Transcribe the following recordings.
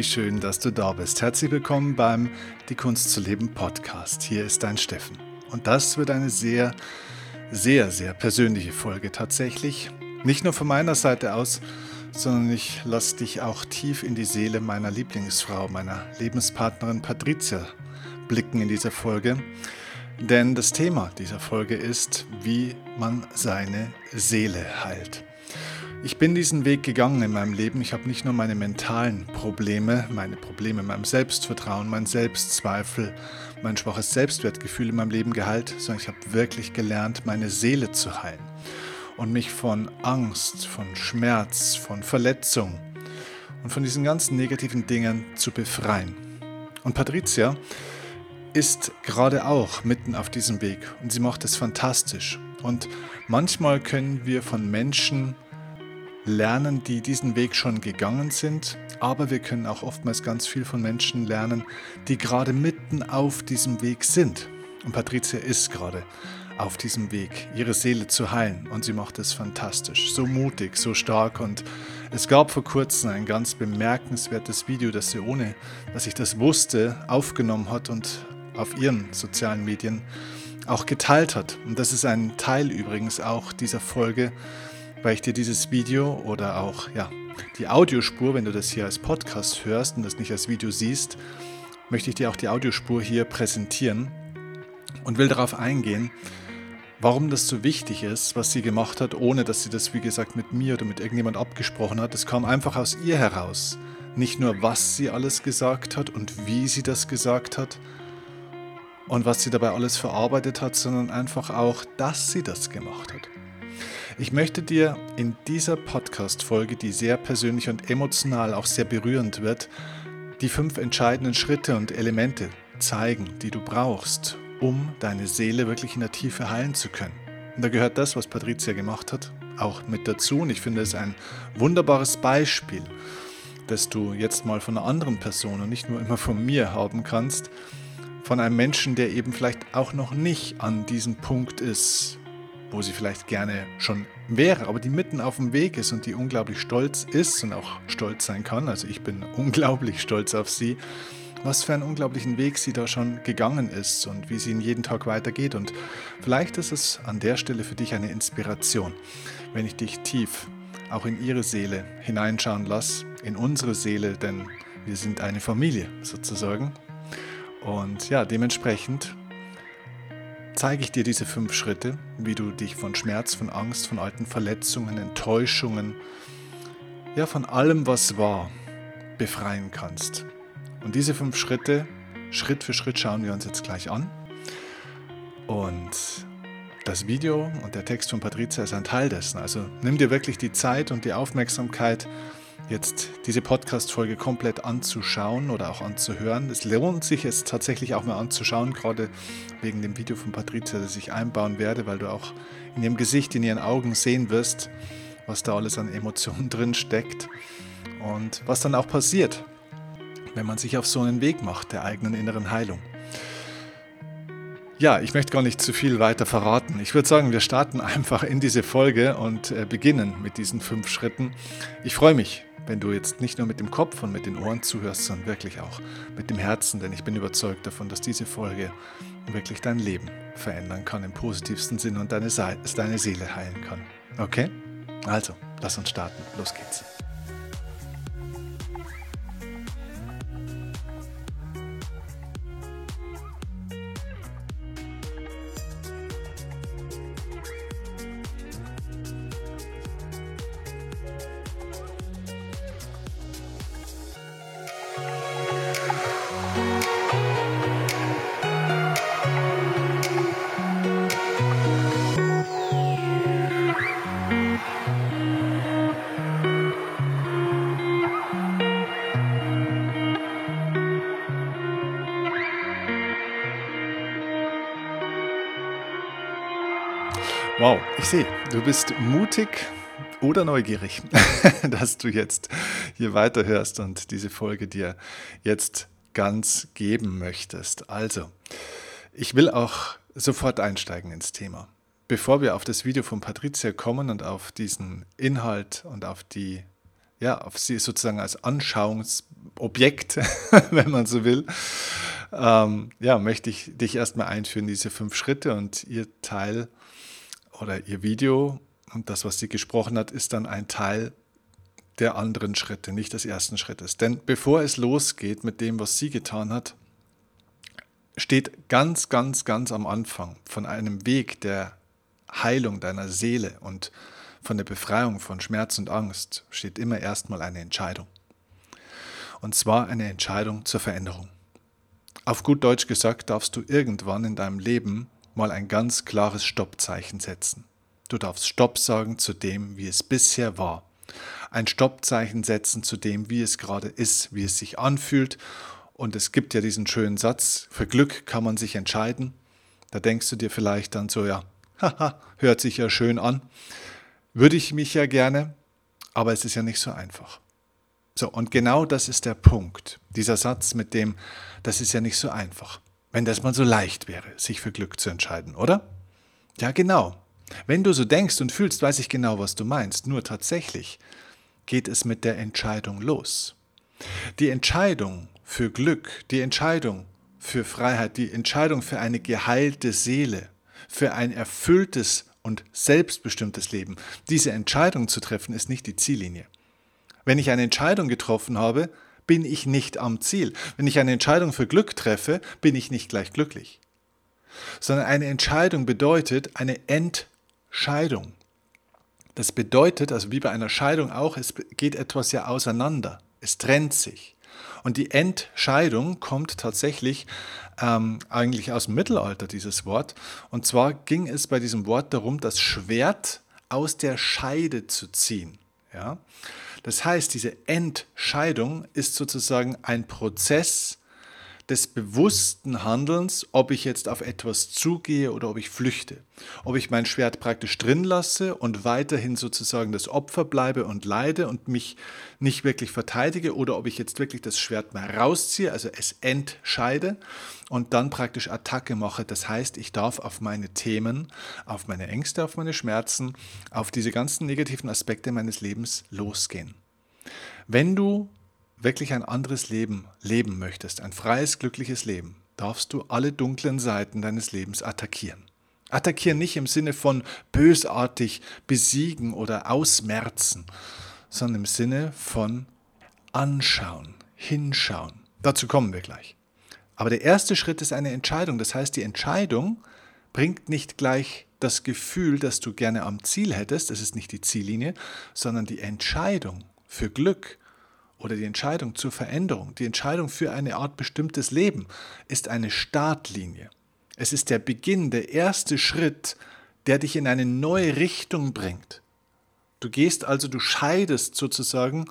Wie schön, dass du da bist. Herzlich willkommen beim Die Kunst zu leben Podcast. Hier ist dein Steffen. Und das wird eine sehr, sehr, sehr persönliche Folge tatsächlich. Nicht nur von meiner Seite aus, sondern ich lasse dich auch tief in die Seele meiner Lieblingsfrau, meiner Lebenspartnerin Patricia blicken in dieser Folge. Denn das Thema dieser Folge ist, wie man seine Seele heilt. Ich bin diesen Weg gegangen in meinem Leben. Ich habe nicht nur meine mentalen Probleme, meine Probleme in meinem Selbstvertrauen, mein Selbstzweifel, mein schwaches Selbstwertgefühl in meinem Leben geheilt, sondern ich habe wirklich gelernt, meine Seele zu heilen und mich von Angst, von Schmerz, von Verletzung und von diesen ganzen negativen Dingen zu befreien. Und Patricia ist gerade auch mitten auf diesem Weg und sie macht es fantastisch. Und manchmal können wir von Menschen lernen, die diesen Weg schon gegangen sind, aber wir können auch oftmals ganz viel von Menschen lernen, die gerade mitten auf diesem Weg sind. Und Patricia ist gerade auf diesem Weg, ihre Seele zu heilen und sie macht es fantastisch, so mutig, so stark und es gab vor kurzem ein ganz bemerkenswertes Video, das sie ohne, dass ich das wusste, aufgenommen hat und auf ihren sozialen Medien auch geteilt hat. Und das ist ein Teil übrigens auch dieser Folge, weil ich dir dieses Video oder auch ja, die Audiospur, wenn du das hier als Podcast hörst und das nicht als Video siehst, möchte ich dir auch die Audiospur hier präsentieren und will darauf eingehen, warum das so wichtig ist, was sie gemacht hat, ohne dass sie das, wie gesagt, mit mir oder mit irgendjemand abgesprochen hat. Es kam einfach aus ihr heraus. Nicht nur, was sie alles gesagt hat und wie sie das gesagt hat, und was sie dabei alles verarbeitet hat, sondern einfach auch, dass sie das gemacht hat. Ich möchte dir in dieser Podcast-Folge, die sehr persönlich und emotional auch sehr berührend wird, die fünf entscheidenden Schritte und Elemente zeigen, die du brauchst, um deine Seele wirklich in der Tiefe heilen zu können. Und da gehört das, was Patricia gemacht hat, auch mit dazu. Und ich finde es ein wunderbares Beispiel, das du jetzt mal von einer anderen Person und nicht nur immer von mir haben kannst, von einem Menschen, der eben vielleicht auch noch nicht an diesem Punkt ist, wo sie vielleicht gerne schon wäre, aber die mitten auf dem Weg ist und die unglaublich stolz ist und auch stolz sein kann. Also ich bin unglaublich stolz auf sie, was für einen unglaublichen Weg sie da schon gegangen ist und wie sie ihn jeden Tag weitergeht. Und vielleicht ist es an der Stelle für dich eine Inspiration, wenn ich dich tief auch in ihre Seele hineinschauen lasse, in unsere Seele, denn wir sind eine Familie sozusagen. Und ja, dementsprechend zeige ich dir diese fünf Schritte, wie du dich von Schmerz, von Angst, von alten Verletzungen, Enttäuschungen, ja, von allem, was war, befreien kannst. Und diese fünf Schritte, Schritt für Schritt, schauen wir uns jetzt gleich an. Und das Video und der Text von Patricia ist ein Teil dessen. Also nimm dir wirklich die Zeit und die Aufmerksamkeit, jetzt diese Podcast-Folge komplett anzuschauen oder auch anzuhören. Es lohnt sich es tatsächlich auch mal anzuschauen, gerade wegen dem Video von Patricia, das ich einbauen werde, weil du auch in ihrem Gesicht, in ihren Augen sehen wirst, was da alles an Emotionen drin steckt und was dann auch passiert, wenn man sich auf so einen Weg macht der eigenen inneren Heilung. Ja, ich möchte gar nicht zu viel weiter verraten. Ich würde sagen, wir starten einfach in diese Folge und äh, beginnen mit diesen fünf Schritten. Ich freue mich, wenn du jetzt nicht nur mit dem Kopf und mit den Ohren zuhörst, sondern wirklich auch mit dem Herzen, denn ich bin überzeugt davon, dass diese Folge wirklich dein Leben verändern kann im positivsten Sinn und deine, Se deine Seele heilen kann. Okay? Also, lass uns starten. Los geht's. Du bist mutig oder neugierig, dass du jetzt hier weiterhörst und diese Folge dir jetzt ganz geben möchtest. Also, ich will auch sofort einsteigen ins Thema. Bevor wir auf das Video von Patricia kommen und auf diesen Inhalt und auf die ja, auf sie sozusagen als Anschauungsobjekt, wenn man so will, ähm, ja, möchte ich dich erstmal einführen, diese fünf Schritte und ihr Teil oder ihr Video und das, was sie gesprochen hat, ist dann ein Teil der anderen Schritte, nicht des ersten Schrittes. Denn bevor es losgeht mit dem, was sie getan hat, steht ganz, ganz, ganz am Anfang von einem Weg der Heilung deiner Seele und von der Befreiung von Schmerz und Angst steht immer erstmal eine Entscheidung. Und zwar eine Entscheidung zur Veränderung. Auf gut Deutsch gesagt darfst du irgendwann in deinem Leben mal ein ganz klares Stoppzeichen setzen. Du darfst Stopp sagen zu dem, wie es bisher war. Ein Stoppzeichen setzen zu dem, wie es gerade ist, wie es sich anfühlt. Und es gibt ja diesen schönen Satz, für Glück kann man sich entscheiden. Da denkst du dir vielleicht dann so, ja, haha, hört sich ja schön an. Würde ich mich ja gerne, aber es ist ja nicht so einfach. So, und genau das ist der Punkt. Dieser Satz mit dem, das ist ja nicht so einfach. Wenn das mal so leicht wäre, sich für Glück zu entscheiden, oder? Ja, genau. Wenn du so denkst und fühlst, weiß ich genau, was du meinst. Nur tatsächlich geht es mit der Entscheidung los. Die Entscheidung für Glück, die Entscheidung für Freiheit, die Entscheidung für eine geheilte Seele, für ein erfülltes und selbstbestimmtes Leben. Diese Entscheidung zu treffen ist nicht die Ziellinie. Wenn ich eine Entscheidung getroffen habe, bin ich nicht am Ziel. Wenn ich eine Entscheidung für Glück treffe, bin ich nicht gleich glücklich. Sondern eine Entscheidung bedeutet eine Entscheidung. Das bedeutet, also wie bei einer Scheidung auch, es geht etwas ja auseinander. Es trennt sich. Und die Entscheidung kommt tatsächlich ähm, eigentlich aus dem Mittelalter, dieses Wort. Und zwar ging es bei diesem Wort darum, das Schwert aus der Scheide zu ziehen. Ja? Das heißt, diese Entscheidung ist sozusagen ein Prozess, des bewussten Handelns, ob ich jetzt auf etwas zugehe oder ob ich flüchte. Ob ich mein Schwert praktisch drin lasse und weiterhin sozusagen das Opfer bleibe und leide und mich nicht wirklich verteidige oder ob ich jetzt wirklich das Schwert mal rausziehe, also es entscheide und dann praktisch Attacke mache. Das heißt, ich darf auf meine Themen, auf meine Ängste, auf meine Schmerzen, auf diese ganzen negativen Aspekte meines Lebens losgehen. Wenn du wirklich ein anderes Leben leben möchtest, ein freies, glückliches Leben, darfst du alle dunklen Seiten deines Lebens attackieren. Attackieren nicht im Sinne von bösartig besiegen oder ausmerzen, sondern im Sinne von anschauen, hinschauen. Dazu kommen wir gleich. Aber der erste Schritt ist eine Entscheidung. Das heißt, die Entscheidung bringt nicht gleich das Gefühl, dass du gerne am Ziel hättest, das ist nicht die Ziellinie, sondern die Entscheidung für Glück, oder die Entscheidung zur Veränderung, die Entscheidung für eine Art bestimmtes Leben ist eine Startlinie. Es ist der Beginn, der erste Schritt, der dich in eine neue Richtung bringt. Du gehst also, du scheidest sozusagen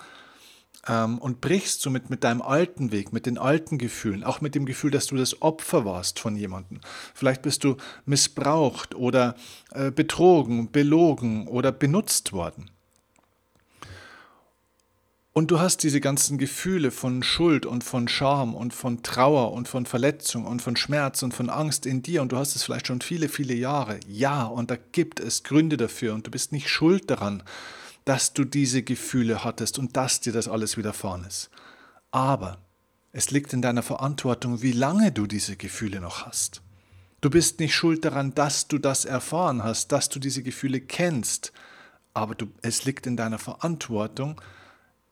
ähm, und brichst somit mit deinem alten Weg, mit den alten Gefühlen, auch mit dem Gefühl, dass du das Opfer warst von jemandem. Vielleicht bist du missbraucht oder äh, betrogen, belogen oder benutzt worden. Und du hast diese ganzen Gefühle von Schuld und von Scham und von Trauer und von Verletzung und von Schmerz und von Angst in dir und du hast es vielleicht schon viele, viele Jahre. Ja, und da gibt es Gründe dafür und du bist nicht schuld daran, dass du diese Gefühle hattest und dass dir das alles widerfahren ist. Aber es liegt in deiner Verantwortung, wie lange du diese Gefühle noch hast. Du bist nicht schuld daran, dass du das erfahren hast, dass du diese Gefühle kennst, aber du, es liegt in deiner Verantwortung,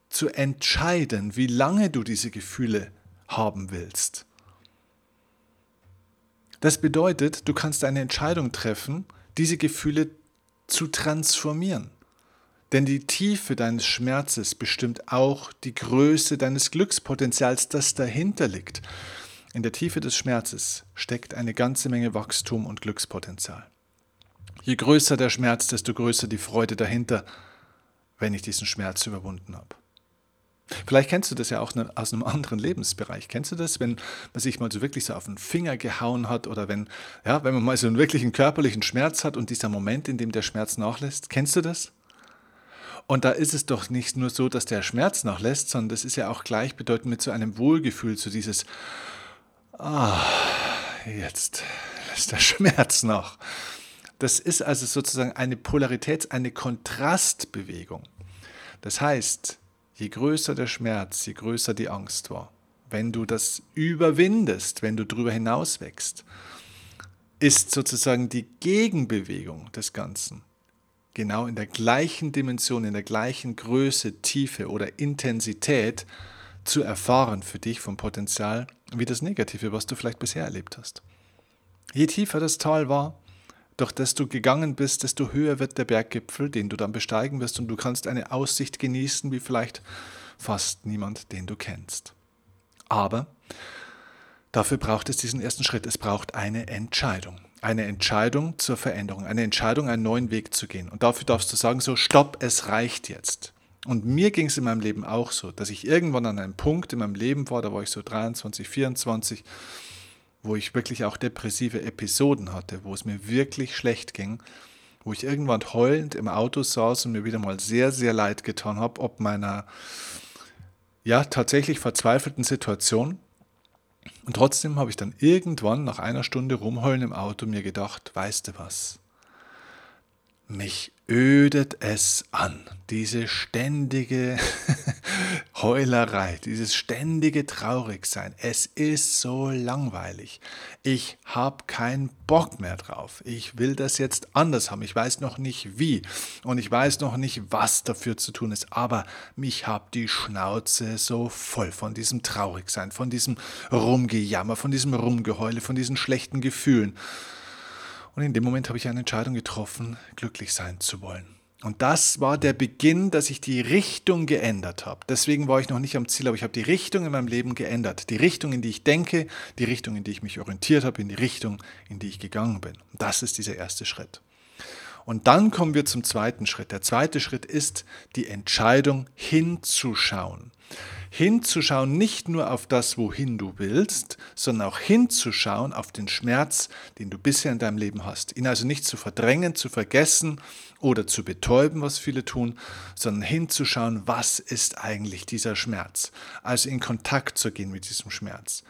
zu entscheiden, wie lange du diese Gefühle haben willst. Das bedeutet, du kannst eine Entscheidung treffen, diese Gefühle zu transformieren. Denn die Tiefe deines Schmerzes bestimmt auch die Größe deines Glückspotenzials, das dahinter liegt. In der Tiefe des Schmerzes steckt eine ganze Menge Wachstum und Glückspotenzial. Je größer der Schmerz, desto größer die Freude dahinter, wenn ich diesen Schmerz überwunden habe. Vielleicht kennst du das ja auch aus einem anderen Lebensbereich. Kennst du das, wenn man sich mal so wirklich so auf den Finger gehauen hat oder wenn, ja, wenn man mal so einen wirklichen körperlichen Schmerz hat und dieser Moment, in dem der Schmerz nachlässt? Kennst du das? Und da ist es doch nicht nur so, dass der Schmerz nachlässt, sondern das ist ja auch gleichbedeutend mit so einem Wohlgefühl, so dieses, ah, jetzt lässt der Schmerz nach. Das ist also sozusagen eine Polaritäts-, eine Kontrastbewegung. Das heißt, je größer der Schmerz, je größer die Angst war, wenn du das überwindest, wenn du darüber hinaus wächst, ist sozusagen die Gegenbewegung des Ganzen genau in der gleichen Dimension, in der gleichen Größe, Tiefe oder Intensität zu erfahren für dich vom Potenzial wie das Negative, was du vielleicht bisher erlebt hast. Je tiefer das Tal war, durch das du gegangen bist, desto höher wird der Berggipfel, den du dann besteigen wirst und du kannst eine Aussicht genießen, wie vielleicht fast niemand, den du kennst. Aber dafür braucht es diesen ersten Schritt. Es braucht eine Entscheidung. Eine Entscheidung zur Veränderung, eine Entscheidung, einen neuen Weg zu gehen. Und dafür darfst du sagen, so, stopp, es reicht jetzt. Und mir ging es in meinem Leben auch so, dass ich irgendwann an einem Punkt in meinem Leben war, da war ich so 23, 24, wo ich wirklich auch depressive Episoden hatte, wo es mir wirklich schlecht ging, wo ich irgendwann heulend im Auto saß und mir wieder mal sehr, sehr leid getan habe, ob meiner ja tatsächlich verzweifelten Situation. Und trotzdem habe ich dann irgendwann nach einer Stunde rumheulen im Auto mir gedacht, weißt du was? Mich ödet es an, diese ständige Heulerei, dieses ständige Traurigsein. Es ist so langweilig. Ich habe keinen Bock mehr drauf. Ich will das jetzt anders haben. Ich weiß noch nicht wie und ich weiß noch nicht, was dafür zu tun ist. Aber mich hat die Schnauze so voll von diesem Traurigsein, von diesem Rumgejammer, von diesem Rumgeheule, von diesen schlechten Gefühlen. Und in dem Moment habe ich eine Entscheidung getroffen, glücklich sein zu wollen. Und das war der Beginn, dass ich die Richtung geändert habe. Deswegen war ich noch nicht am Ziel, aber ich habe die Richtung in meinem Leben geändert. Die Richtung, in die ich denke, die Richtung, in die ich mich orientiert habe, in die Richtung, in die ich gegangen bin. Das ist dieser erste Schritt. Und dann kommen wir zum zweiten Schritt. Der zweite Schritt ist die Entscheidung hinzuschauen hinzuschauen, nicht nur auf das, wohin du willst, sondern auch hinzuschauen auf den Schmerz, den du bisher in deinem Leben hast. Ihn also nicht zu verdrängen, zu vergessen oder zu betäuben, was viele tun, sondern hinzuschauen, was ist eigentlich dieser Schmerz. Also in Kontakt zu gehen mit diesem Schmerz.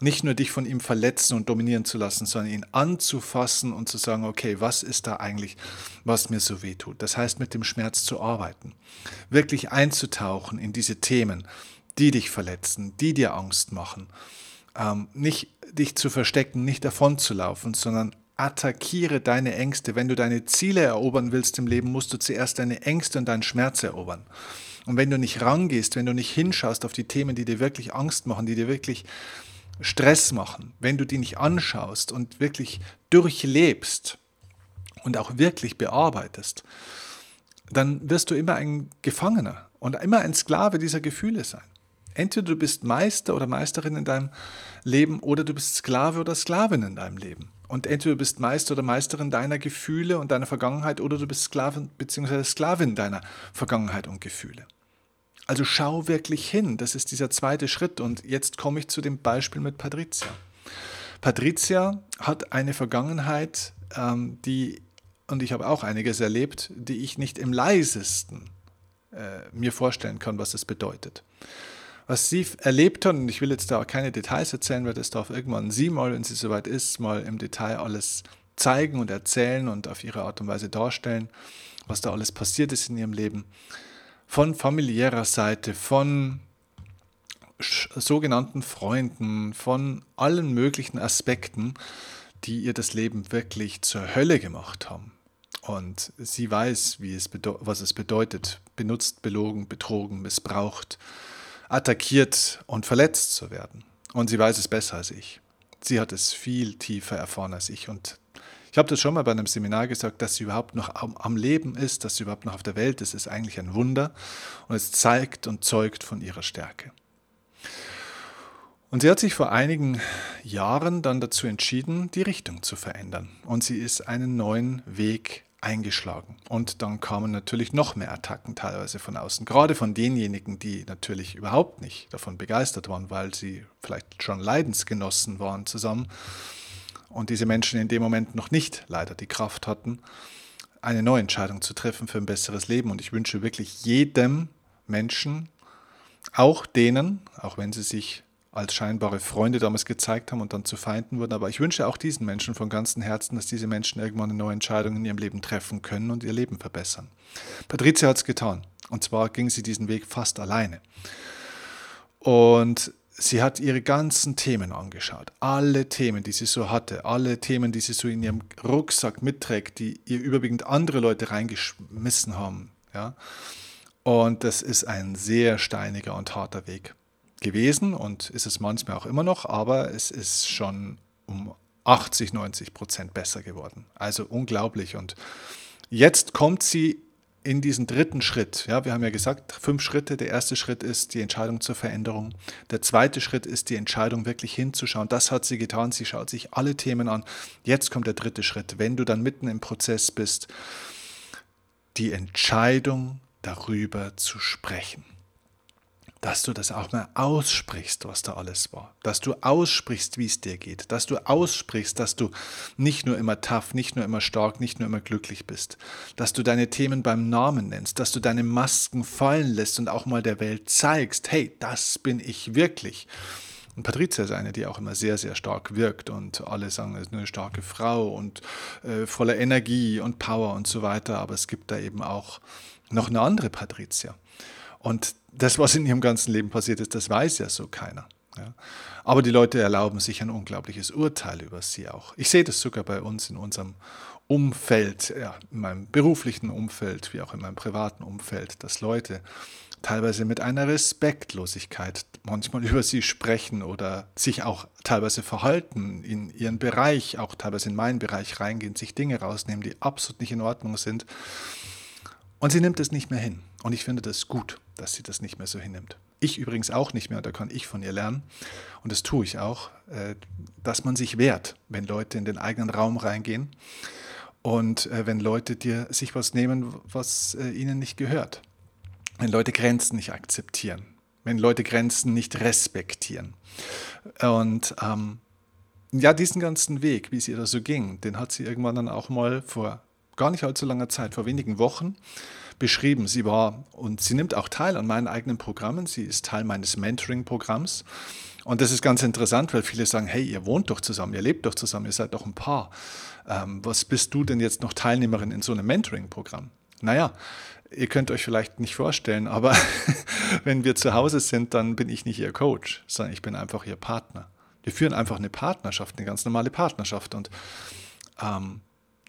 Nicht nur dich von ihm verletzen und dominieren zu lassen, sondern ihn anzufassen und zu sagen, okay, was ist da eigentlich, was mir so weh tut? Das heißt, mit dem Schmerz zu arbeiten. Wirklich einzutauchen in diese Themen die dich verletzen, die dir Angst machen. Ähm, nicht dich zu verstecken, nicht davon zu laufen, sondern attackiere deine Ängste. Wenn du deine Ziele erobern willst im Leben, musst du zuerst deine Ängste und deinen Schmerz erobern. Und wenn du nicht rangehst, wenn du nicht hinschaust auf die Themen, die dir wirklich Angst machen, die dir wirklich Stress machen, wenn du die nicht anschaust und wirklich durchlebst und auch wirklich bearbeitest, dann wirst du immer ein Gefangener und immer ein Sklave dieser Gefühle sein. Entweder du bist Meister oder Meisterin in deinem Leben oder du bist Sklave oder Sklavin in deinem Leben. Und entweder du bist Meister oder Meisterin deiner Gefühle und deiner Vergangenheit oder du bist Sklavin bzw. Sklavin deiner Vergangenheit und Gefühle. Also schau wirklich hin, das ist dieser zweite Schritt. Und jetzt komme ich zu dem Beispiel mit Patricia. Patricia hat eine Vergangenheit, ähm, die, und ich habe auch einiges erlebt, die ich nicht im leisesten äh, mir vorstellen kann, was es bedeutet was sie erlebt hat, und ich will jetzt da keine Details erzählen, weil das darf irgendwann sie mal, wenn sie soweit ist, mal im Detail alles zeigen und erzählen und auf ihre Art und Weise darstellen, was da alles passiert ist in ihrem Leben. Von familiärer Seite, von sogenannten Freunden, von allen möglichen Aspekten, die ihr das Leben wirklich zur Hölle gemacht haben. Und sie weiß, wie es was es bedeutet, benutzt, belogen, betrogen, missbraucht, attackiert und verletzt zu werden. Und sie weiß es besser als ich. Sie hat es viel tiefer erfahren als ich. Und ich habe das schon mal bei einem Seminar gesagt, dass sie überhaupt noch am, Leben ist, dass sie überhaupt noch auf der Welt ist, ist eigentlich ein Wunder. Und es zeigt und zeugt von ihrer Stärke. Und sie hat sich vor einigen Jahren dann dazu entschieden, die Richtung zu verändern. Und sie ist einen neuen Weg eingeschlagen. Und dann kamen natürlich noch mehr Attacken teilweise von außen, gerade von denjenigen, die natürlich überhaupt nicht davon begeistert waren, weil sie vielleicht schon Leidensgenossen waren zusammen und diese Menschen in dem Moment noch nicht leider die Kraft hatten, eine neue Entscheidung zu treffen für ein besseres Leben. Und ich wünsche wirklich jedem Menschen, auch denen, auch wenn sie sich als scheinbare Freunde damals gezeigt haben und dann zu Feinden wurden. Aber ich wünsche auch diesen Menschen von ganzem Herzen, dass diese Menschen irgendwann eine neue Entscheidung in ihrem Leben treffen können und ihr Leben verbessern. Patricia hat es getan. Und zwar ging sie diesen Weg fast alleine. Und sie hat ihre ganzen Themen angeschaut. Alle Themen, die sie so hatte, alle Themen, die sie so in ihrem Rucksack mitträgt, die ihr überwiegend andere Leute reingeschmissen haben. Ja? Und das ist ein sehr steiniger und harter Weg gewesen und ist es manchmal auch immer noch, aber es ist schon um 80, 90 Prozent besser geworden. Also unglaublich. Und jetzt kommt sie in diesen dritten Schritt. Ja, wir haben ja gesagt, fünf Schritte. Der erste Schritt ist die Entscheidung zur Veränderung. Der zweite Schritt ist die Entscheidung, wirklich hinzuschauen. Das hat sie getan. Sie schaut sich alle Themen an. Jetzt kommt der dritte Schritt. Wenn du dann mitten im Prozess bist, die Entscheidung darüber zu sprechen dass du das auch mal aussprichst, was da alles war. Dass du aussprichst, wie es dir geht. Dass du aussprichst, dass du nicht nur immer tough, nicht nur immer stark, nicht nur immer glücklich bist. Dass du deine Themen beim Namen nennst. Dass du deine Masken fallen lässt und auch mal der Welt zeigst, hey, das bin ich wirklich. Und Patricia ist eine, die auch immer sehr, sehr stark wirkt und alle sagen, es ist eine starke Frau und äh, voller Energie und Power und so weiter. Aber es gibt da eben auch noch eine andere Patricia. Und das, was in ihrem ganzen Leben passiert ist, das weiß ja so keiner. Ja. Aber die Leute erlauben sich ein unglaubliches Urteil über sie auch. Ich sehe das sogar bei uns in unserem Umfeld, ja, in meinem beruflichen Umfeld, wie auch in meinem privaten Umfeld, dass Leute teilweise mit einer Respektlosigkeit manchmal über sie sprechen oder sich auch teilweise verhalten, in ihren Bereich, auch teilweise in meinen Bereich reingehen, sich Dinge rausnehmen, die absolut nicht in Ordnung sind. Und sie nimmt es nicht mehr hin. Und ich finde das gut, dass sie das nicht mehr so hinnimmt. Ich übrigens auch nicht mehr, da kann ich von ihr lernen. Und das tue ich auch, äh, dass man sich wehrt, wenn Leute in den eigenen Raum reingehen und äh, wenn Leute dir sich was nehmen, was äh, ihnen nicht gehört. Wenn Leute Grenzen nicht akzeptieren, wenn Leute Grenzen nicht respektieren. Und ähm, ja, diesen ganzen Weg, wie es ihr da so ging, den hat sie irgendwann dann auch mal vor gar nicht allzu langer Zeit, vor wenigen Wochen, beschrieben. Sie war und sie nimmt auch teil an meinen eigenen Programmen. Sie ist Teil meines Mentoring-Programms. Und das ist ganz interessant, weil viele sagen, hey, ihr wohnt doch zusammen, ihr lebt doch zusammen, ihr seid doch ein Paar. Ähm, was bist du denn jetzt noch Teilnehmerin in so einem Mentoring-Programm? Naja, ihr könnt euch vielleicht nicht vorstellen, aber wenn wir zu Hause sind, dann bin ich nicht ihr Coach, sondern ich bin einfach ihr Partner. Wir führen einfach eine Partnerschaft, eine ganz normale Partnerschaft. Und ähm,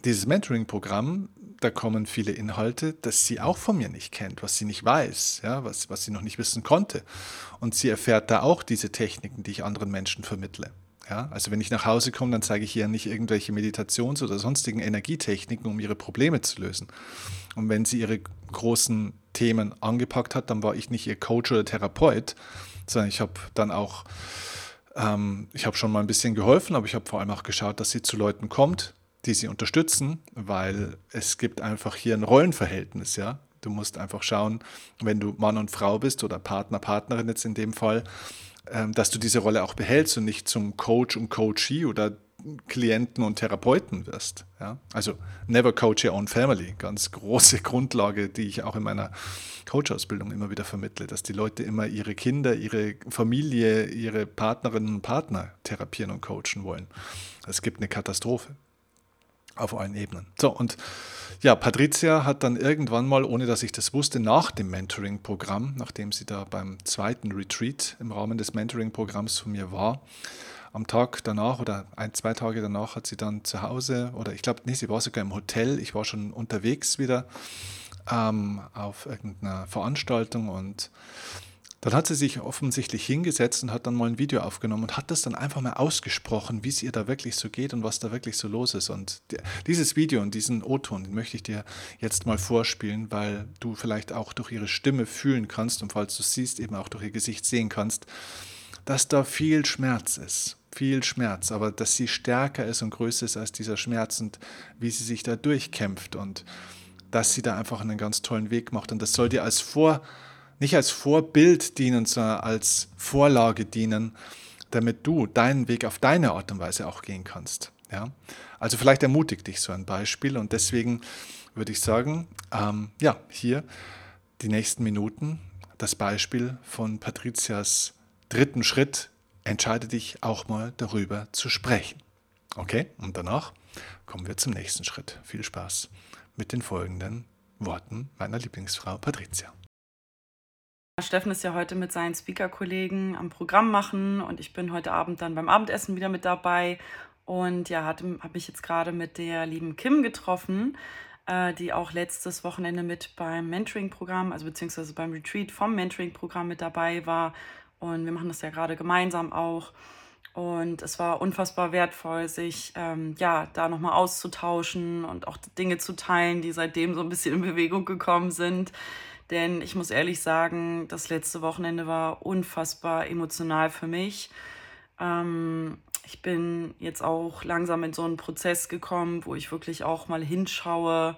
dieses Mentoring-Programm, da kommen viele Inhalte, das sie auch von mir nicht kennt, was sie nicht weiß, ja, was, was sie noch nicht wissen konnte. Und sie erfährt da auch diese Techniken, die ich anderen Menschen vermittle. Ja, also wenn ich nach Hause komme, dann zeige ich ihr nicht irgendwelche Meditations- oder sonstigen Energietechniken, um ihre Probleme zu lösen. Und wenn sie ihre großen Themen angepackt hat, dann war ich nicht ihr Coach oder Therapeut, sondern ich habe dann auch, ähm, ich habe schon mal ein bisschen geholfen, aber ich habe vor allem auch geschaut, dass sie zu Leuten kommt, die sie unterstützen, weil es gibt einfach hier ein Rollenverhältnis, ja. Du musst einfach schauen, wenn du Mann und Frau bist oder Partner, Partnerin jetzt in dem Fall, ähm, dass du diese Rolle auch behältst und nicht zum Coach und Coachee oder Klienten und Therapeuten wirst. Ja? Also never coach your own family, ganz große Grundlage, die ich auch in meiner Coach-Ausbildung immer wieder vermittle, dass die Leute immer ihre Kinder, ihre Familie, ihre Partnerinnen und Partner therapieren und coachen wollen. Es gibt eine Katastrophe auf allen Ebenen. So, und ja, Patricia hat dann irgendwann mal, ohne dass ich das wusste, nach dem Mentoring-Programm, nachdem sie da beim zweiten Retreat im Rahmen des Mentoring-Programms von mir war, am Tag danach oder ein, zwei Tage danach hat sie dann zu Hause oder ich glaube, nee, sie war sogar im Hotel, ich war schon unterwegs wieder ähm, auf irgendeiner Veranstaltung und dann hat sie sich offensichtlich hingesetzt und hat dann mal ein Video aufgenommen und hat das dann einfach mal ausgesprochen, wie es ihr da wirklich so geht und was da wirklich so los ist. Und dieses Video und diesen O-Ton, den möchte ich dir jetzt mal vorspielen, weil du vielleicht auch durch ihre Stimme fühlen kannst und falls du siehst, eben auch durch ihr Gesicht sehen kannst, dass da viel Schmerz ist. Viel Schmerz, aber dass sie stärker ist und größer ist als dieser Schmerz und wie sie sich da durchkämpft und dass sie da einfach einen ganz tollen Weg macht. Und das soll dir als Vor- nicht als Vorbild dienen, sondern als Vorlage dienen, damit du deinen Weg auf deine Art und Weise auch gehen kannst. Ja? Also vielleicht ermutigt dich so ein Beispiel und deswegen würde ich sagen, ähm, ja, hier die nächsten Minuten das Beispiel von Patrizias dritten Schritt entscheide dich auch mal darüber zu sprechen. Okay, und danach kommen wir zum nächsten Schritt. Viel Spaß mit den folgenden Worten meiner Lieblingsfrau Patricia. Steffen ist ja heute mit seinen Speaker-Kollegen am Programm machen und ich bin heute Abend dann beim Abendessen wieder mit dabei. Und ja, habe mich jetzt gerade mit der lieben Kim getroffen, äh, die auch letztes Wochenende mit beim Mentoring-Programm, also beziehungsweise beim Retreat vom Mentoring-Programm mit dabei war. Und wir machen das ja gerade gemeinsam auch. Und es war unfassbar wertvoll, sich ähm, ja da nochmal auszutauschen und auch Dinge zu teilen, die seitdem so ein bisschen in Bewegung gekommen sind. Denn ich muss ehrlich sagen, das letzte Wochenende war unfassbar emotional für mich. Ähm, ich bin jetzt auch langsam in so einen Prozess gekommen, wo ich wirklich auch mal hinschaue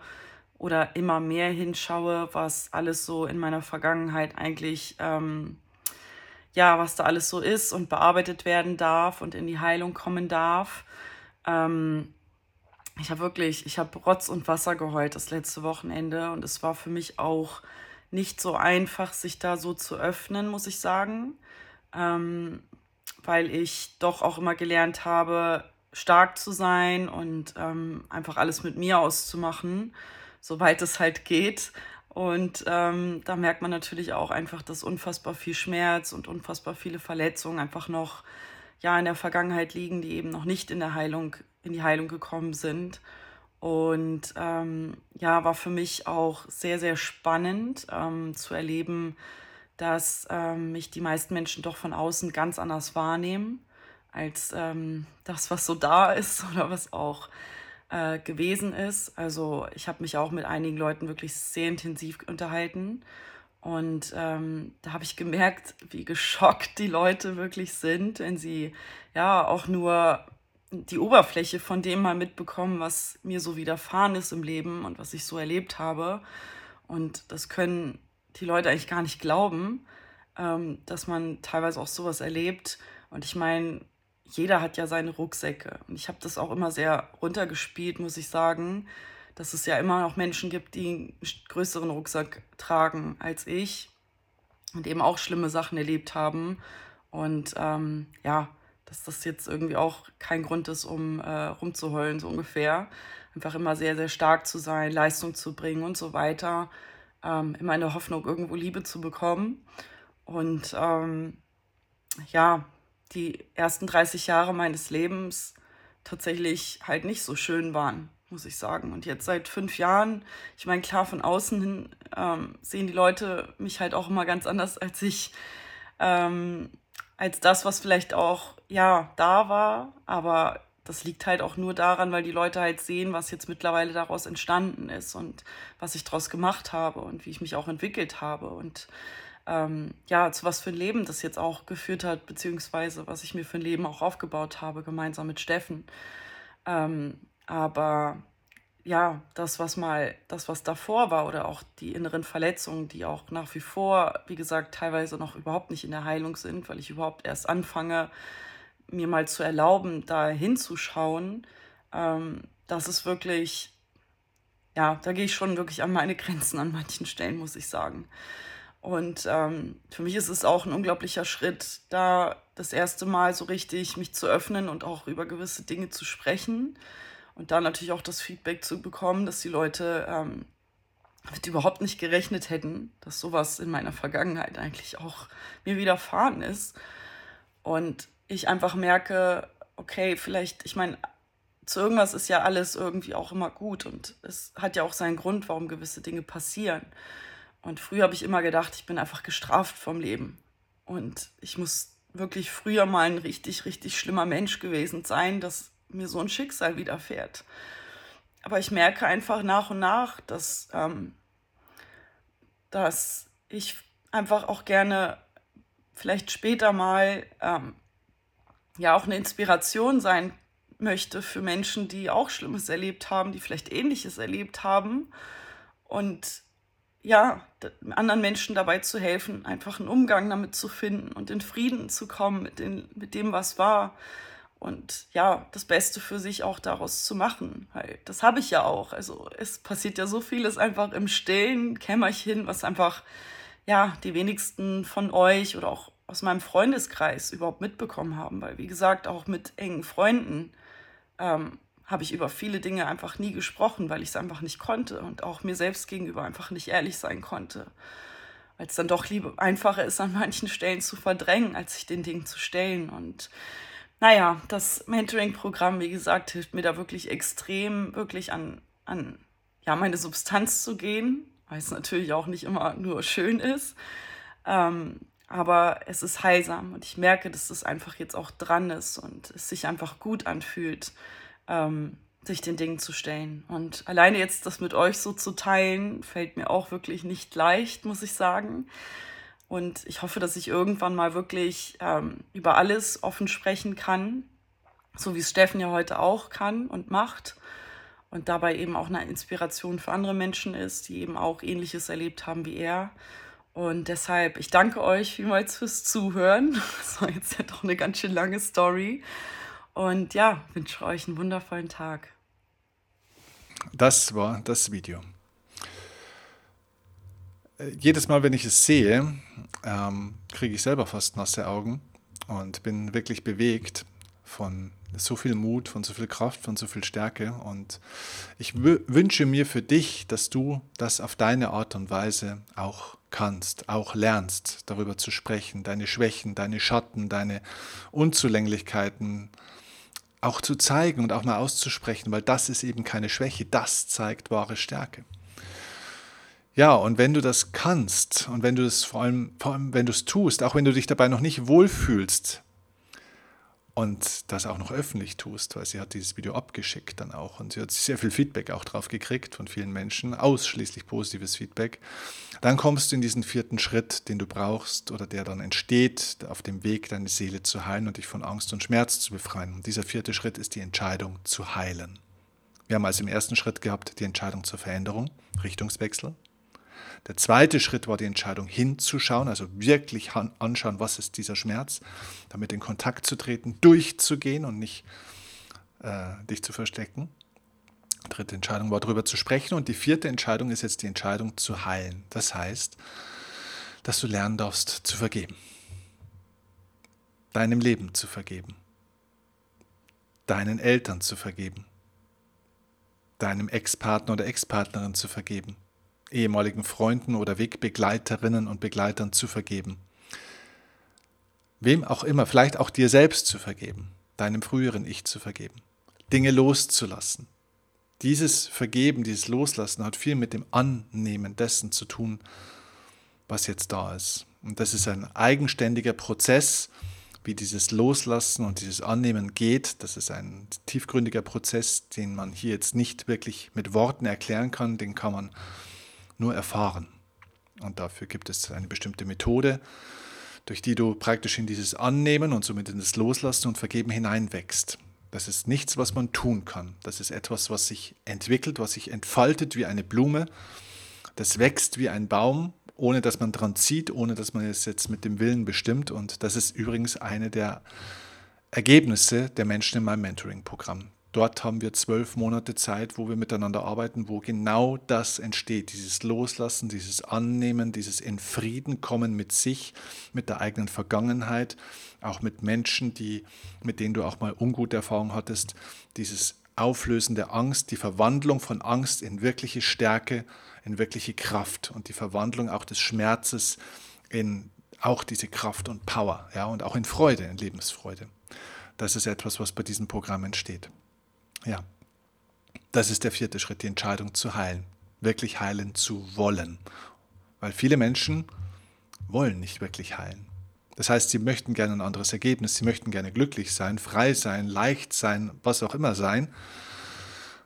oder immer mehr hinschaue, was alles so in meiner Vergangenheit eigentlich ähm, ja, was da alles so ist und bearbeitet werden darf und in die Heilung kommen darf. Ähm, ich habe wirklich, ich habe Rotz und Wasser geheult das letzte Wochenende und es war für mich auch nicht so einfach, sich da so zu öffnen, muss ich sagen, ähm, weil ich doch auch immer gelernt habe, stark zu sein und ähm, einfach alles mit mir auszumachen, soweit es halt geht. Und ähm, da merkt man natürlich auch einfach, dass unfassbar viel Schmerz und unfassbar viele Verletzungen einfach noch ja in der Vergangenheit liegen, die eben noch nicht in der Heilung, in die Heilung gekommen sind. Und ähm, ja, war für mich auch sehr, sehr spannend ähm, zu erleben, dass ähm, mich die meisten Menschen doch von außen ganz anders wahrnehmen als ähm, das, was so da ist oder was auch äh, gewesen ist. Also ich habe mich auch mit einigen Leuten wirklich sehr intensiv unterhalten. Und ähm, da habe ich gemerkt, wie geschockt die Leute wirklich sind, wenn sie ja auch nur die Oberfläche von dem mal mitbekommen, was mir so widerfahren ist im Leben und was ich so erlebt habe. Und das können die Leute eigentlich gar nicht glauben, ähm, dass man teilweise auch sowas erlebt. Und ich meine, jeder hat ja seine Rucksäcke. Und ich habe das auch immer sehr runtergespielt, muss ich sagen, dass es ja immer noch Menschen gibt, die einen größeren Rucksack tragen als ich und eben auch schlimme Sachen erlebt haben. Und ähm, ja, dass das jetzt irgendwie auch kein Grund ist, um äh, rumzuheulen, so ungefähr. Einfach immer sehr, sehr stark zu sein, Leistung zu bringen und so weiter. Ähm, immer in der Hoffnung, irgendwo Liebe zu bekommen. Und ähm, ja, die ersten 30 Jahre meines Lebens tatsächlich halt nicht so schön waren, muss ich sagen. Und jetzt seit fünf Jahren, ich meine, klar, von außen hin ähm, sehen die Leute mich halt auch immer ganz anders als ich, ähm, als das, was vielleicht auch, ja, da war. Aber das liegt halt auch nur daran, weil die Leute halt sehen, was jetzt mittlerweile daraus entstanden ist und was ich daraus gemacht habe und wie ich mich auch entwickelt habe. Und ähm, ja, zu was für ein Leben das jetzt auch geführt hat, beziehungsweise was ich mir für ein Leben auch aufgebaut habe, gemeinsam mit Steffen. Ähm, aber ja, das, was mal, das, was davor war oder auch die inneren Verletzungen, die auch nach wie vor, wie gesagt, teilweise noch überhaupt nicht in der Heilung sind, weil ich überhaupt erst anfange, mir mal zu erlauben, da hinzuschauen, ähm, das ist wirklich, ja, da gehe ich schon wirklich an meine Grenzen an manchen Stellen, muss ich sagen. Und ähm, für mich ist es auch ein unglaublicher Schritt, da das erste Mal so richtig mich zu öffnen und auch über gewisse Dinge zu sprechen. Und da natürlich auch das Feedback zu bekommen, dass die Leute ähm, mit überhaupt nicht gerechnet hätten, dass sowas in meiner Vergangenheit eigentlich auch mir widerfahren ist. Und ich einfach merke, okay, vielleicht, ich meine, zu irgendwas ist ja alles irgendwie auch immer gut und es hat ja auch seinen Grund, warum gewisse Dinge passieren. Und früher habe ich immer gedacht, ich bin einfach gestraft vom Leben. Und ich muss wirklich früher mal ein richtig, richtig schlimmer Mensch gewesen sein, dass mir so ein Schicksal widerfährt. Aber ich merke einfach nach und nach, dass, ähm, dass ich einfach auch gerne vielleicht später mal ähm, ja auch eine Inspiration sein möchte für Menschen, die auch Schlimmes erlebt haben, die vielleicht Ähnliches erlebt haben und ja, anderen Menschen dabei zu helfen, einfach einen Umgang damit zu finden und in Frieden zu kommen mit, den, mit dem, was war. Und ja, das Beste für sich auch daraus zu machen. Weil das habe ich ja auch. Also es passiert ja so vieles einfach im stillen Kämmerchen, was einfach, ja, die wenigsten von euch oder auch aus meinem Freundeskreis überhaupt mitbekommen haben, weil wie gesagt, auch mit engen Freunden ähm, habe ich über viele Dinge einfach nie gesprochen, weil ich es einfach nicht konnte und auch mir selbst gegenüber einfach nicht ehrlich sein konnte. Weil es dann doch lieber einfacher ist, an manchen Stellen zu verdrängen, als sich den Dingen zu stellen. Und naja, das Mentoring-Programm, wie gesagt, hilft mir da wirklich extrem, wirklich an, an ja, meine Substanz zu gehen, weil es natürlich auch nicht immer nur schön ist. Ähm, aber es ist heilsam und ich merke, dass es einfach jetzt auch dran ist und es sich einfach gut anfühlt, ähm, sich den Dingen zu stellen. Und alleine jetzt das mit euch so zu teilen, fällt mir auch wirklich nicht leicht, muss ich sagen. Und ich hoffe, dass ich irgendwann mal wirklich ähm, über alles offen sprechen kann, so wie es Steffen ja heute auch kann und macht. Und dabei eben auch eine Inspiration für andere Menschen ist, die eben auch ähnliches erlebt haben wie er. Und deshalb, ich danke euch vielmals fürs Zuhören. Das war jetzt ja doch eine ganz schön lange Story. Und ja, wünsche euch einen wundervollen Tag. Das war das Video. Jedes Mal, wenn ich es sehe, ähm, kriege ich selber fast nasse Augen und bin wirklich bewegt von so viel Mut, von so viel Kraft, von so viel Stärke. Und ich wünsche mir für dich, dass du das auf deine Art und Weise auch kannst, auch lernst, darüber zu sprechen, deine Schwächen, deine Schatten, deine Unzulänglichkeiten, auch zu zeigen und auch mal auszusprechen, weil das ist eben keine Schwäche, das zeigt wahre Stärke. Ja, und wenn du das kannst und wenn du es vor allem, vor allem wenn du es tust, auch wenn du dich dabei noch nicht wohlfühlst, und das auch noch öffentlich tust, weil sie hat dieses Video abgeschickt dann auch und sie hat sehr viel Feedback auch drauf gekriegt von vielen Menschen, ausschließlich positives Feedback, dann kommst du in diesen vierten Schritt, den du brauchst oder der dann entsteht, auf dem Weg deine Seele zu heilen und dich von Angst und Schmerz zu befreien. Und dieser vierte Schritt ist die Entscheidung zu heilen. Wir haben also im ersten Schritt gehabt die Entscheidung zur Veränderung, Richtungswechsel. Der zweite Schritt war die Entscheidung hinzuschauen, also wirklich anschauen, was ist dieser Schmerz, damit in Kontakt zu treten, durchzugehen und nicht äh, dich zu verstecken. Dritte Entscheidung war darüber zu sprechen. Und die vierte Entscheidung ist jetzt die Entscheidung zu heilen. Das heißt, dass du lernen darfst zu vergeben, deinem Leben zu vergeben, deinen Eltern zu vergeben, deinem Ex-Partner oder Ex-Partnerin zu vergeben, ehemaligen Freunden oder Wegbegleiterinnen und Begleitern zu vergeben. Wem auch immer, vielleicht auch dir selbst zu vergeben, deinem früheren Ich zu vergeben, Dinge loszulassen. Dieses Vergeben, dieses Loslassen hat viel mit dem Annehmen dessen zu tun, was jetzt da ist. Und das ist ein eigenständiger Prozess, wie dieses Loslassen und dieses Annehmen geht. Das ist ein tiefgründiger Prozess, den man hier jetzt nicht wirklich mit Worten erklären kann. Den kann man nur erfahren. Und dafür gibt es eine bestimmte Methode, durch die du praktisch in dieses Annehmen und somit in das Loslassen und Vergeben hineinwächst. Das ist nichts, was man tun kann. Das ist etwas, was sich entwickelt, was sich entfaltet wie eine Blume. Das wächst wie ein Baum, ohne dass man dran zieht, ohne dass man es jetzt mit dem Willen bestimmt. Und das ist übrigens eine der Ergebnisse der Menschen in meinem Mentoring-Programm. Dort haben wir zwölf Monate Zeit, wo wir miteinander arbeiten, wo genau das entsteht. Dieses Loslassen, dieses Annehmen, dieses in Frieden kommen mit sich, mit der eigenen Vergangenheit, auch mit Menschen, die, mit denen du auch mal ungute Erfahrungen hattest. Dieses Auflösen der Angst, die Verwandlung von Angst in wirkliche Stärke, in wirkliche Kraft und die Verwandlung auch des Schmerzes in auch diese Kraft und Power, ja, und auch in Freude, in Lebensfreude. Das ist etwas, was bei diesem Programm entsteht. Ja, das ist der vierte Schritt, die Entscheidung zu heilen, wirklich heilen zu wollen. Weil viele Menschen wollen nicht wirklich heilen. Das heißt, sie möchten gerne ein anderes Ergebnis, sie möchten gerne glücklich sein, frei sein, leicht sein, was auch immer sein,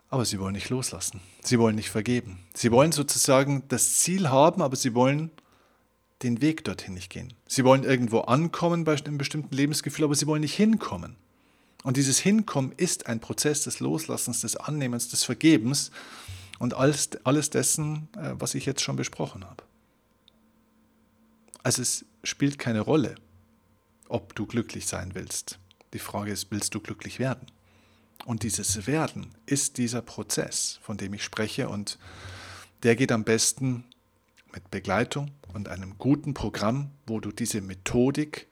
aber sie wollen nicht loslassen. Sie wollen nicht vergeben. Sie wollen sozusagen das Ziel haben, aber sie wollen den Weg dorthin nicht gehen. Sie wollen irgendwo ankommen bei einem bestimmten Lebensgefühl, aber sie wollen nicht hinkommen. Und dieses Hinkommen ist ein Prozess des Loslassens, des Annehmens, des Vergebens und alles, alles dessen, äh, was ich jetzt schon besprochen habe. Also es spielt keine Rolle, ob du glücklich sein willst. Die Frage ist, willst du glücklich werden? Und dieses Werden ist dieser Prozess, von dem ich spreche und der geht am besten mit Begleitung und einem guten Programm, wo du diese Methodik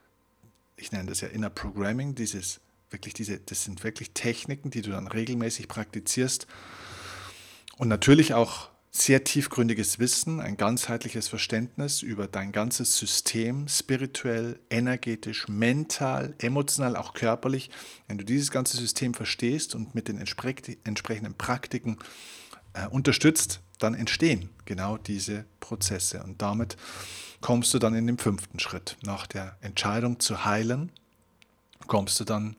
ich nenne das ja Inner Programming, dieses wirklich diese, das sind wirklich Techniken, die du dann regelmäßig praktizierst. Und natürlich auch sehr tiefgründiges Wissen, ein ganzheitliches Verständnis über dein ganzes System, spirituell, energetisch, mental, emotional, auch körperlich. Wenn du dieses ganze System verstehst und mit den entsprechenden Praktiken äh, unterstützt, dann entstehen genau diese Prozesse. Und damit kommst du dann in den fünften Schritt. Nach der Entscheidung zu heilen, kommst du dann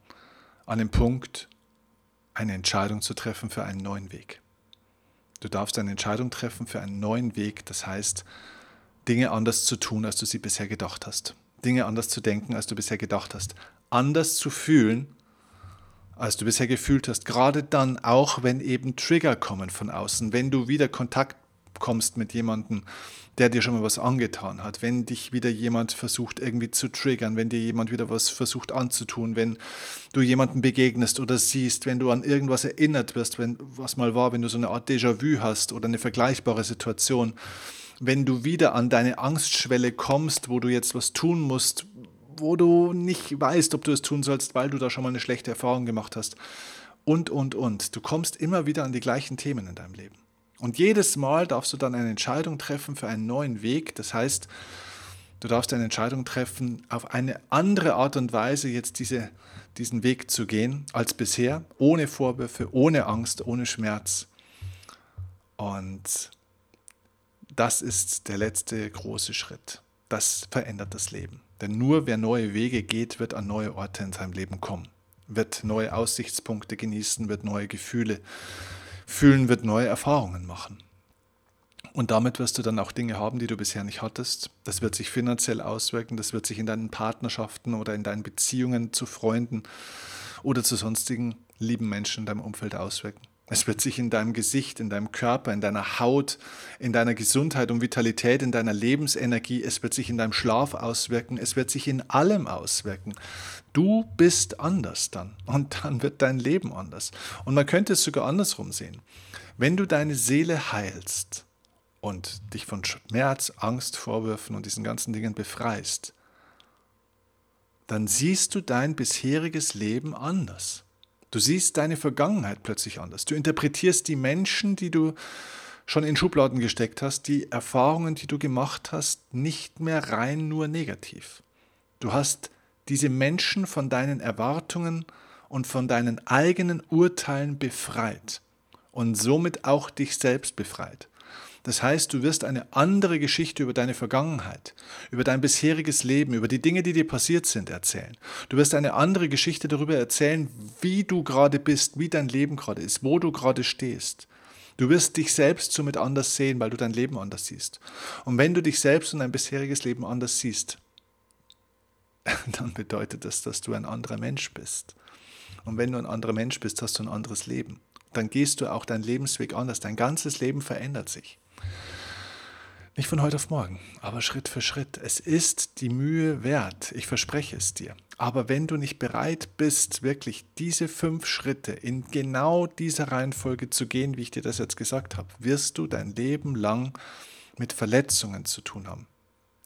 an den Punkt, eine Entscheidung zu treffen für einen neuen Weg. Du darfst eine Entscheidung treffen für einen neuen Weg, das heißt, Dinge anders zu tun, als du sie bisher gedacht hast. Dinge anders zu denken, als du bisher gedacht hast. Anders zu fühlen, als du bisher gefühlt hast. Gerade dann auch, wenn eben Trigger kommen von außen, wenn du wieder Kontakt kommst mit jemandem, der dir schon mal was angetan hat, wenn dich wieder jemand versucht irgendwie zu triggern, wenn dir jemand wieder was versucht anzutun, wenn du jemanden begegnest oder siehst, wenn du an irgendwas erinnert wirst, wenn was mal war, wenn du so eine Art Déjà-vu hast oder eine vergleichbare Situation, wenn du wieder an deine Angstschwelle kommst, wo du jetzt was tun musst, wo du nicht weißt, ob du es tun sollst, weil du da schon mal eine schlechte Erfahrung gemacht hast und, und, und. Du kommst immer wieder an die gleichen Themen in deinem Leben. Und jedes Mal darfst du dann eine Entscheidung treffen für einen neuen Weg. Das heißt, du darfst eine Entscheidung treffen, auf eine andere Art und Weise jetzt diese, diesen Weg zu gehen als bisher, ohne Vorwürfe, ohne Angst, ohne Schmerz. Und das ist der letzte große Schritt. Das verändert das Leben. Denn nur wer neue Wege geht, wird an neue Orte in seinem Leben kommen, wird neue Aussichtspunkte genießen, wird neue Gefühle fühlen, wird neue Erfahrungen machen. Und damit wirst du dann auch Dinge haben, die du bisher nicht hattest. Das wird sich finanziell auswirken, das wird sich in deinen Partnerschaften oder in deinen Beziehungen zu Freunden oder zu sonstigen lieben Menschen in deinem Umfeld auswirken. Es wird sich in deinem Gesicht, in deinem Körper, in deiner Haut, in deiner Gesundheit und Vitalität, in deiner Lebensenergie, es wird sich in deinem Schlaf auswirken, es wird sich in allem auswirken. Du bist anders dann und dann wird dein Leben anders. Und man könnte es sogar andersrum sehen. Wenn du deine Seele heilst und dich von Schmerz, Angst, Vorwürfen und diesen ganzen Dingen befreist, dann siehst du dein bisheriges Leben anders. Du siehst deine Vergangenheit plötzlich anders. Du interpretierst die Menschen, die du schon in Schubladen gesteckt hast, die Erfahrungen, die du gemacht hast, nicht mehr rein nur negativ. Du hast diese Menschen von deinen Erwartungen und von deinen eigenen Urteilen befreit und somit auch dich selbst befreit. Das heißt, du wirst eine andere Geschichte über deine Vergangenheit, über dein bisheriges Leben, über die Dinge, die dir passiert sind, erzählen. Du wirst eine andere Geschichte darüber erzählen, wie du gerade bist, wie dein Leben gerade ist, wo du gerade stehst. Du wirst dich selbst somit anders sehen, weil du dein Leben anders siehst. Und wenn du dich selbst und dein bisheriges Leben anders siehst, dann bedeutet das, dass du ein anderer Mensch bist. Und wenn du ein anderer Mensch bist, hast du ein anderes Leben. Dann gehst du auch deinen Lebensweg anders. Dein ganzes Leben verändert sich. Nicht von heute auf morgen, aber Schritt für Schritt. Es ist die Mühe wert, ich verspreche es dir. Aber wenn du nicht bereit bist, wirklich diese fünf Schritte in genau dieser Reihenfolge zu gehen, wie ich dir das jetzt gesagt habe, wirst du dein Leben lang mit Verletzungen zu tun haben.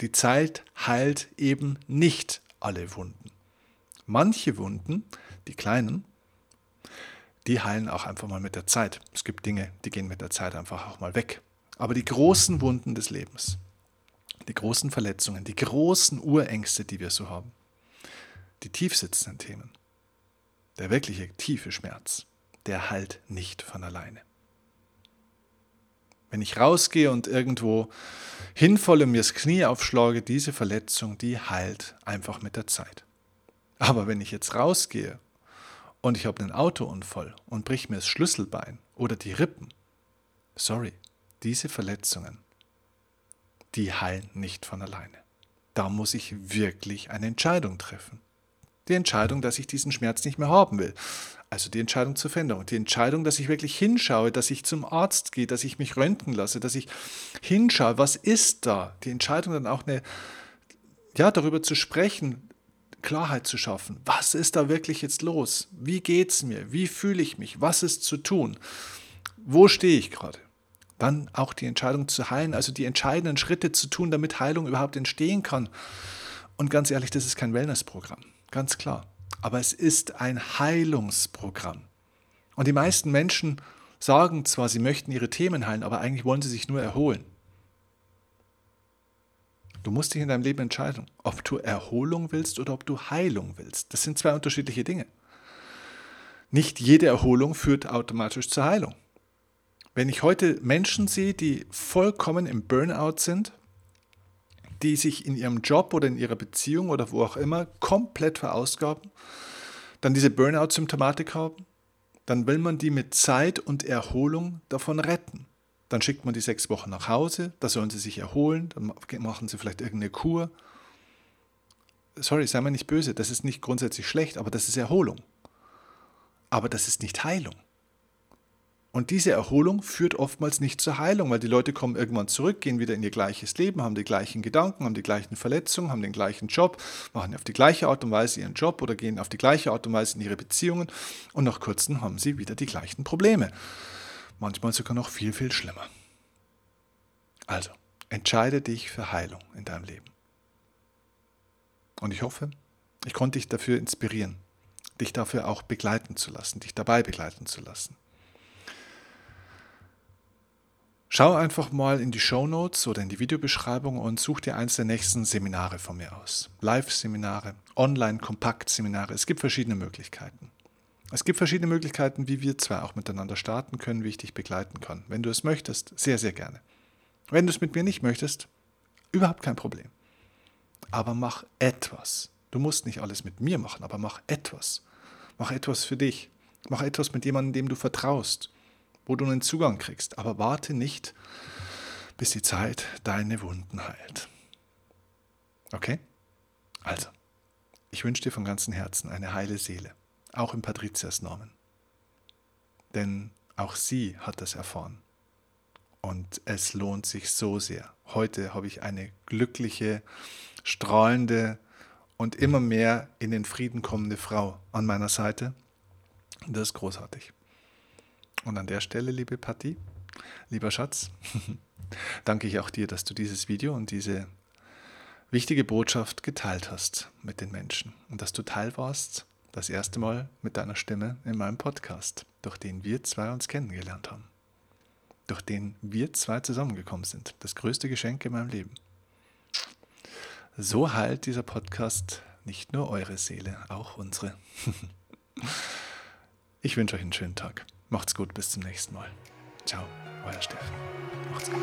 Die Zeit heilt eben nicht alle Wunden. Manche Wunden, die kleinen, die heilen auch einfach mal mit der Zeit. Es gibt Dinge, die gehen mit der Zeit einfach auch mal weg. Aber die großen Wunden des Lebens, die großen Verletzungen, die großen Urängste, die wir so haben, die tiefsitzenden Themen, der wirkliche tiefe Schmerz, der heilt nicht von alleine. Wenn ich rausgehe und irgendwo hinvolle mir das Knie aufschlage, diese Verletzung, die heilt einfach mit der Zeit. Aber wenn ich jetzt rausgehe und ich habe einen Autounfall und brich mir das Schlüsselbein oder die Rippen, sorry, diese Verletzungen, die heilen nicht von alleine. Da muss ich wirklich eine Entscheidung treffen. Die Entscheidung, dass ich diesen Schmerz nicht mehr haben will. Also die Entscheidung zur Veränderung. Die Entscheidung, dass ich wirklich hinschaue, dass ich zum Arzt gehe, dass ich mich röntgen lasse, dass ich hinschaue, was ist da? Die Entscheidung dann auch eine, ja, darüber zu sprechen, Klarheit zu schaffen. Was ist da wirklich jetzt los? Wie geht es mir? Wie fühle ich mich? Was ist zu tun? Wo stehe ich gerade? Dann auch die Entscheidung zu heilen, also die entscheidenden Schritte zu tun, damit Heilung überhaupt entstehen kann. Und ganz ehrlich, das ist kein Wellnessprogramm. ganz klar. Aber es ist ein Heilungsprogramm. Und die meisten Menschen sagen zwar, sie möchten ihre Themen heilen, aber eigentlich wollen sie sich nur erholen. Du musst dich in deinem Leben entscheiden, ob du Erholung willst oder ob du Heilung willst. Das sind zwei unterschiedliche Dinge. Nicht jede Erholung führt automatisch zur Heilung. Wenn ich heute Menschen sehe, die vollkommen im Burnout sind, die sich in ihrem Job oder in ihrer Beziehung oder wo auch immer komplett verausgaben, dann diese Burnout-Symptomatik haben, dann will man die mit Zeit und Erholung davon retten. Dann schickt man die sechs Wochen nach Hause, da sollen sie sich erholen, dann machen sie vielleicht irgendeine Kur. Sorry, sei mir nicht böse, das ist nicht grundsätzlich schlecht, aber das ist Erholung. Aber das ist nicht Heilung. Und diese Erholung führt oftmals nicht zur Heilung, weil die Leute kommen irgendwann zurück, gehen wieder in ihr gleiches Leben, haben die gleichen Gedanken, haben die gleichen Verletzungen, haben den gleichen Job, machen auf die gleiche Art und Weise ihren Job oder gehen auf die gleiche Art und Weise in ihre Beziehungen und nach kurzem haben sie wieder die gleichen Probleme manchmal sogar noch viel, viel schlimmer. Also, entscheide dich für Heilung in deinem Leben. Und ich hoffe, ich konnte dich dafür inspirieren, dich dafür auch begleiten zu lassen, dich dabei begleiten zu lassen. Schau einfach mal in die Show Notes oder in die Videobeschreibung und such dir eins der nächsten Seminare von mir aus. Live-Seminare, Online-Kompakt-Seminare. Es gibt verschiedene Möglichkeiten. Es gibt verschiedene Möglichkeiten, wie wir zwei auch miteinander starten können, wie ich dich begleiten kann. Wenn du es möchtest, sehr, sehr gerne. Wenn du es mit mir nicht möchtest, überhaupt kein Problem. Aber mach etwas. Du musst nicht alles mit mir machen, aber mach etwas. Mach etwas für dich. Mach etwas mit jemandem, dem du vertraust, wo du einen Zugang kriegst. Aber warte nicht, bis die Zeit deine Wunden heilt. Okay? Also, ich wünsche dir von ganzem Herzen eine heile Seele auch in Patrizias Namen. Denn auch sie hat das erfahren. Und es lohnt sich so sehr. Heute habe ich eine glückliche, strahlende und immer mehr in den Frieden kommende Frau an meiner Seite. Das ist großartig. Und an der Stelle, liebe Patti, lieber Schatz, danke ich auch dir, dass du dieses Video und diese wichtige Botschaft geteilt hast mit den Menschen und dass du Teil warst das erste Mal mit deiner Stimme in meinem Podcast, durch den wir zwei uns kennengelernt haben. Durch den wir zwei zusammengekommen sind. Das größte Geschenk in meinem Leben. So heilt dieser Podcast nicht nur eure Seele, auch unsere. ich wünsche euch einen schönen Tag. Macht's gut, bis zum nächsten Mal. Ciao, euer Steffen. Macht's gut.